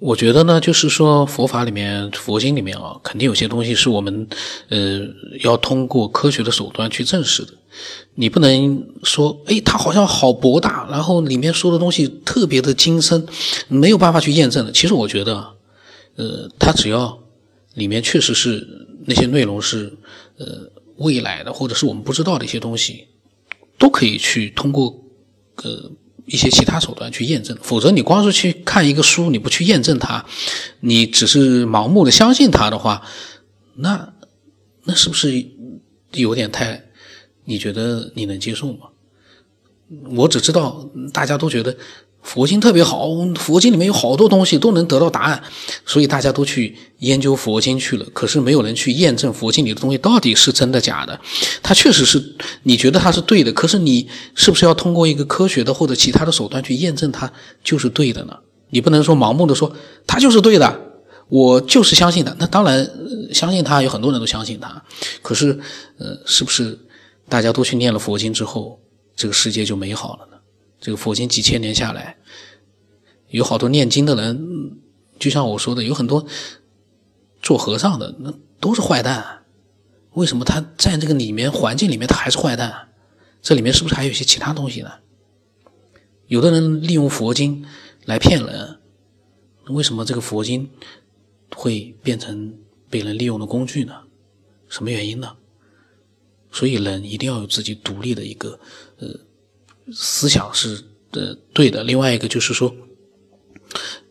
我觉得呢，就是说佛法里面、佛经里面啊，肯定有些东西是我们呃要通过科学的手段去证实的。你不能说，哎，它好像好博大，然后里面说的东西特别的精深，没有办法去验证的。其实我觉得，呃，它只要里面确实是那些内容是呃未来的，或者是我们不知道的一些东西，都可以去通过呃一些其他手段去验证。否则，你光是去看一个书，你不去验证它，你只是盲目的相信它的话，那那是不是有点太？你觉得你能接受吗？我只知道大家都觉得佛经特别好，佛经里面有好多东西都能得到答案，所以大家都去研究佛经去了。可是没有人去验证佛经里的东西到底是真的假的。它确实是你觉得它是对的，可是你是不是要通过一个科学的或者其他的手段去验证它就是对的呢？你不能说盲目的说它就是对的，我就是相信它。那当然相信它，有很多人都相信它。可是，呃，是不是？大家都去念了佛经之后，这个世界就美好了呢。这个佛经几千年下来，有好多念经的人，就像我说的，有很多做和尚的，那都是坏蛋。为什么他在这个里面环境里面他还是坏蛋？这里面是不是还有一些其他东西呢？有的人利用佛经来骗人，为什么这个佛经会变成被人利用的工具呢？什么原因呢？所以人一定要有自己独立的一个呃思想是呃对的。另外一个就是说，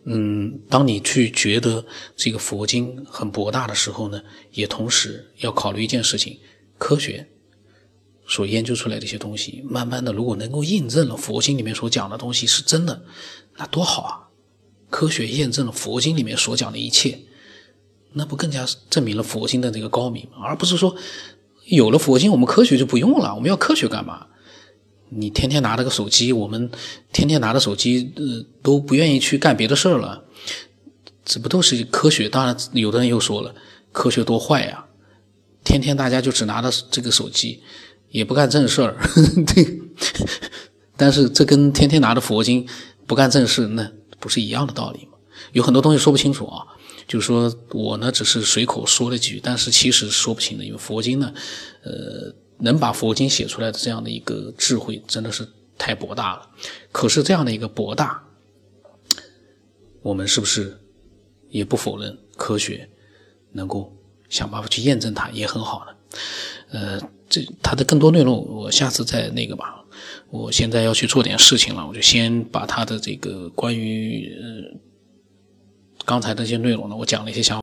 嗯，当你去觉得这个佛经很博大的时候呢，也同时要考虑一件事情：科学所研究出来的一些东西，慢慢的如果能够印证了佛经里面所讲的东西是真的，那多好啊！科学验证了佛经里面所讲的一切，那不更加证明了佛经的那个高明？而不是说。有了佛经，我们科学就不用了。我们要科学干嘛？你天天拿着个手机，我们天天拿着手机，呃，都不愿意去干别的事儿了。这不都是科学？当然，有的人又说了，科学多坏呀！天天大家就只拿着这个手机，也不干正事儿。对，但是这跟天天拿着佛经不干正事，那不是一样的道理吗？有很多东西说不清楚啊。就是说我呢，只是随口说了几句，但是其实说不清的，因为佛经呢，呃，能把佛经写出来的这样的一个智慧，真的是太博大了。可是这样的一个博大，我们是不是也不否认科学能够想办法去验证它，也很好呢？呃，这它的更多内容，我下次再那个吧。我现在要去做点事情了，我就先把它的这个关于呃。刚才那些内容呢，我讲了一些想法。